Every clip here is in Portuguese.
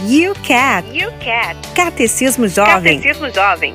UCAT. UCAT. Catecismo Jovem. Catecismo Jovem.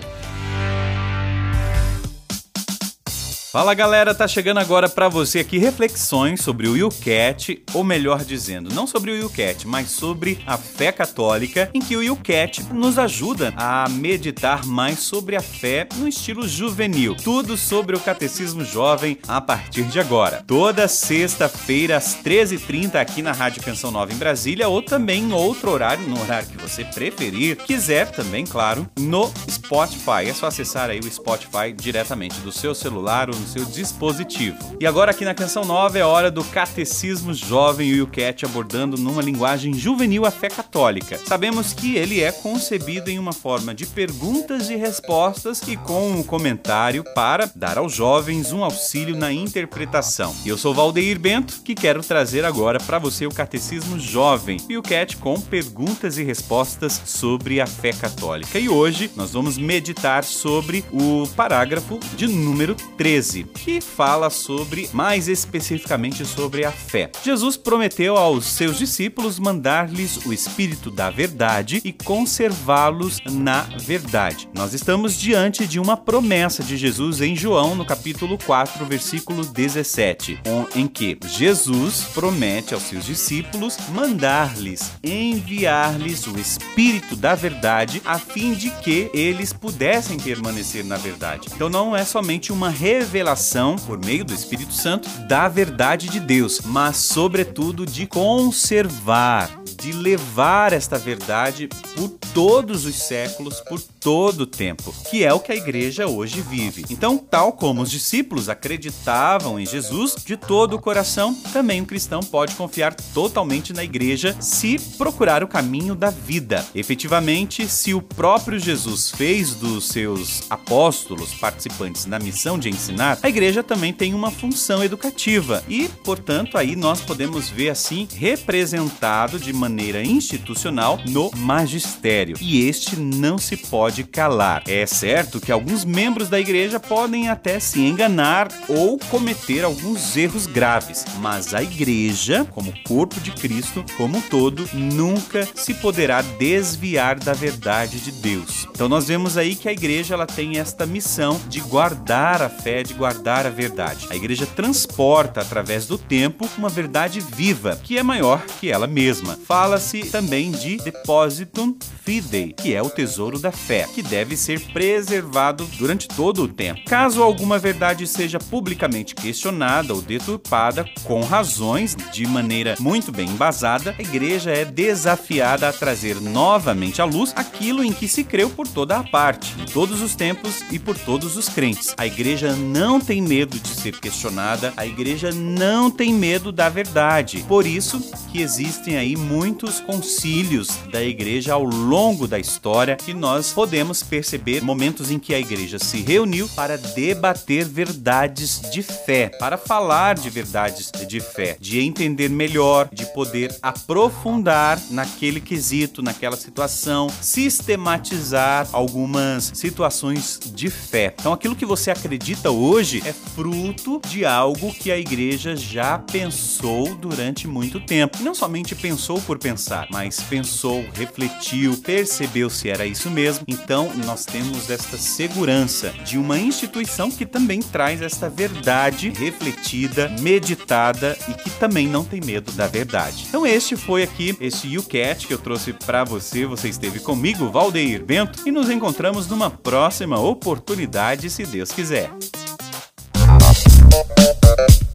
Fala galera, tá chegando agora para você aqui reflexões sobre o YouCat, ou melhor dizendo, não sobre o YouCat, mas sobre a fé católica, em que o YouCat nos ajuda a meditar mais sobre a fé no estilo juvenil. Tudo sobre o catecismo jovem a partir de agora. Toda sexta-feira às 13h30 aqui na Rádio Canção Nova em Brasília, ou também em outro horário, no horário que você preferir, quiser também, claro, no Spotify. É só acessar aí o Spotify diretamente do seu celular no seu dispositivo. E agora aqui na Canção Nova é hora do Catecismo Jovem e o Cat abordando numa linguagem juvenil a fé católica. Sabemos que ele é concebido em uma forma de perguntas e respostas e com um comentário para dar aos jovens um auxílio na interpretação. Eu sou Valdeir Bento, que quero trazer agora para você o Catecismo Jovem e o Cat com perguntas e respostas sobre a fé católica. E hoje nós vamos meditar sobre o parágrafo de número 13 13, que fala sobre, mais especificamente, sobre a fé. Jesus prometeu aos seus discípulos mandar-lhes o Espírito da Verdade e conservá-los na verdade. Nós estamos diante de uma promessa de Jesus em João, no capítulo 4, versículo 17, em que Jesus promete aos seus discípulos mandar-lhes, enviar-lhes o Espírito da Verdade, a fim de que eles pudessem permanecer na verdade. Então não é somente uma revelação revelação, por meio do Espírito Santo, da verdade de Deus, mas, sobretudo, de conservar, de levar esta verdade por todos os séculos, por todo o tempo, que é o que a igreja hoje vive. Então, tal como os discípulos acreditavam em Jesus de todo o coração, também um cristão pode confiar totalmente na igreja se procurar o caminho da vida. Efetivamente, se o próprio Jesus fez dos seus apóstolos participantes na missão de ensinar, a igreja também tem uma função educativa e, portanto, aí nós podemos ver assim representado de maneira institucional no magistério. E este não se pode calar. É certo que alguns membros da igreja podem até se enganar ou cometer alguns erros graves, mas a igreja, como corpo de Cristo, como um todo, nunca se poderá desviar da verdade de Deus. Então nós vemos aí que a igreja ela tem esta missão de guardar a fé, de guardar a verdade. A igreja transporta através do tempo uma verdade viva, que é maior que ela mesma. Fala-se também de depositum fidei, que é o tesouro da fé que deve ser preservado durante todo o tempo. Caso alguma verdade seja publicamente questionada ou deturpada com razões de maneira muito bem embasada, a igreja é desafiada a trazer novamente à luz aquilo em que se creu por toda a parte, em todos os tempos e por todos os crentes. A igreja não tem medo de ser questionada, a igreja não tem medo da verdade. Por isso que existem aí muitos concílios da igreja ao longo da história que nós podemos perceber momentos em que a igreja se reuniu para debater verdades de fé, para falar de verdades de fé, de entender melhor, de poder aprofundar naquele quesito, naquela situação, sistematizar algumas situações de fé. Então, aquilo que você acredita hoje é fruto de algo que a igreja já pensou durante muito tempo. Não somente pensou por pensar, mas pensou, refletiu, percebeu se era isso mesmo então, nós temos esta segurança de uma instituição que também traz esta verdade refletida, meditada e que também não tem medo da verdade. Então, este foi aqui esse UCAT que eu trouxe para você. Você esteve comigo, Valdeir Bento, e nos encontramos numa próxima oportunidade, se Deus quiser.